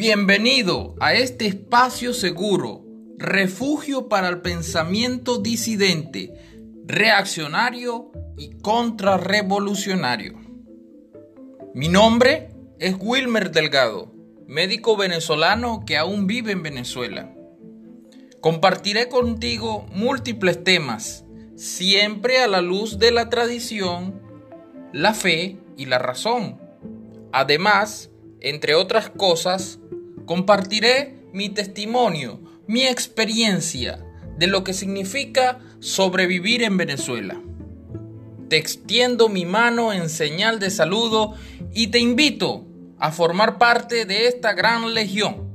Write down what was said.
Bienvenido a este espacio seguro, refugio para el pensamiento disidente, reaccionario y contrarrevolucionario. Mi nombre es Wilmer Delgado, médico venezolano que aún vive en Venezuela. Compartiré contigo múltiples temas, siempre a la luz de la tradición, la fe y la razón. Además, entre otras cosas, compartiré mi testimonio, mi experiencia de lo que significa sobrevivir en Venezuela. Te extiendo mi mano en señal de saludo y te invito a formar parte de esta gran legión.